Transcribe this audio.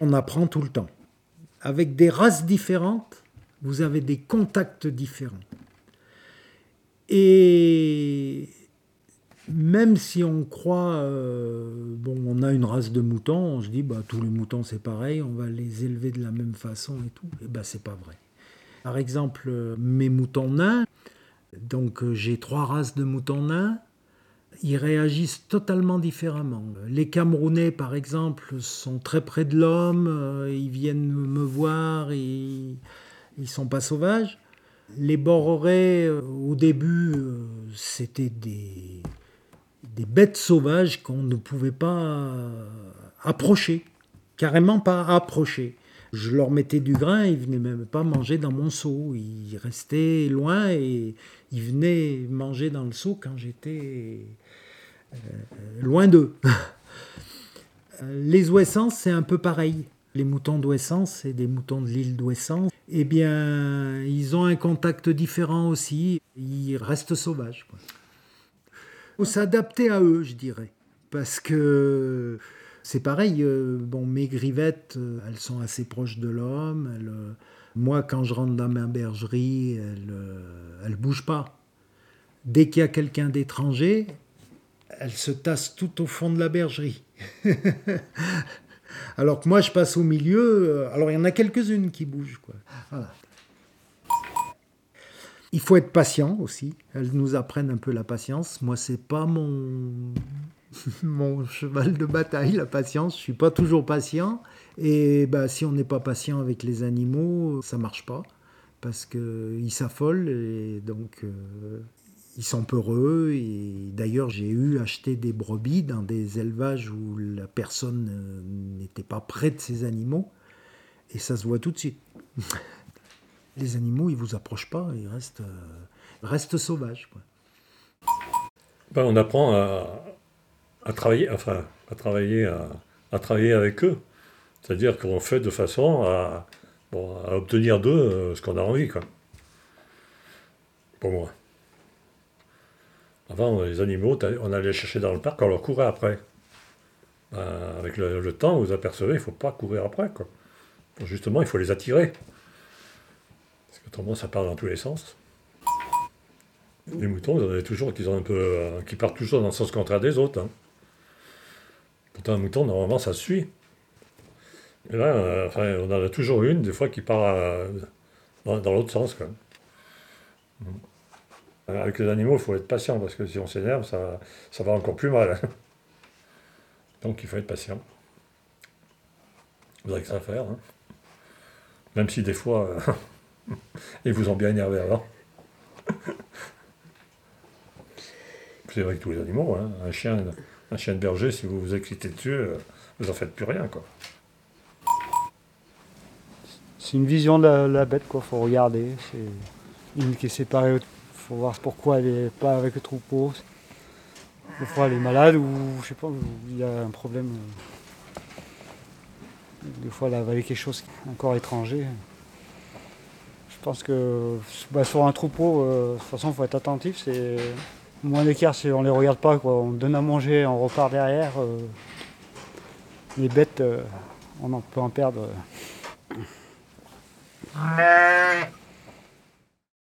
On apprend tout le temps. Avec des races différentes, vous avez des contacts différents. Et même si on croit, euh, bon, on a une race de moutons, on se dit, bah, tous les moutons c'est pareil, on va les élever de la même façon et tout. Et ben, c'est pas vrai. Par exemple, mes moutons nains, donc euh, j'ai trois races de moutons nains, ils réagissent totalement différemment. Les Camerounais, par exemple, sont très près de l'homme, euh, ils viennent me voir, ils sont pas sauvages. Les Bororés, au début, c'était des, des bêtes sauvages qu'on ne pouvait pas approcher, carrément pas approcher. Je leur mettais du grain, ils venaient même pas manger dans mon seau. Ils restaient loin et ils venaient manger dans le seau quand j'étais euh, loin d'eux. Les Ouessants, c'est un peu pareil. Les moutons d'Ouessant, c'est des moutons de l'île d'Ouessant. Eh bien, ils ont un contact différent aussi. Ils restent sauvages faut s'adapter à eux, je dirais. Parce que c'est pareil, euh, bon, mes grivettes, euh, elles sont assez proches de l'homme. Euh, moi, quand je rentre dans ma bergerie, elles ne bougent pas. Dès qu'il y a quelqu'un d'étranger, elles se tassent tout au fond de la bergerie. alors que moi, je passe au milieu. Alors, il y en a quelques-unes qui bougent. Quoi. Il faut être patient aussi. Elles nous apprennent un peu la patience. Moi, c'est pas mon mon cheval de bataille, la patience. Je suis pas toujours patient. Et bah, si on n'est pas patient avec les animaux, ça marche pas parce qu'ils s'affolent et donc euh, ils sont peureux. Et d'ailleurs, j'ai eu acheté des brebis dans des élevages où la personne euh, n'était pas près de ces animaux et ça se voit tout de suite. les animaux, ils vous approchent pas, ils restent, euh, restent sauvages. Ben, on apprend à, travailler, enfin, à travailler, à, travailler avec eux. C'est-à-dire qu'on fait de façon à, obtenir d'eux euh, ce qu'on a envie, quoi. Pour moi. Avant, les animaux, on allait les chercher dans le parc, on leur courait après. Ben, avec le, temps, vous apercevez, il ne faut pas courir après. Quoi. Justement, il faut les attirer. Autrement, ça part dans tous les sens. Les moutons, vous en avez toujours qui, ont un peu, euh, qui partent toujours dans le sens contraire des autres. Hein. Pourtant, un mouton, normalement, ça suit. Et là, euh, on en a toujours une, des fois, qui part euh, dans, l'autre sens. Avec les animaux, il faut être patient, parce que si on s'énerve, ça, ça va encore plus mal. Donc, il faut être patient. Vous avez que ça à faire. Hein. Même si des fois... Ils vous ont bien énervé alors C'est vrai que tous les animaux, hein. un, chien, un chien de berger, si vous vous excitez dessus, euh, vous en faites plus rien. quoi. C'est une vision de la, bête, quoi. faut regarder. C'est une qui est séparée. Faut voir pourquoi elle n'est pas avec le troupeau. Des fois elle est malade ou je sais pas, il y a un problème. Des fois elle a quelque chose, encore étranger. Je pense que bah, sur un troupeau, euh, de toute façon, il faut être attentif. C'est moins d'écart si on les regarde pas. On donne à manger, on repart derrière. Euh, les bêtes, euh, on peut en perdre.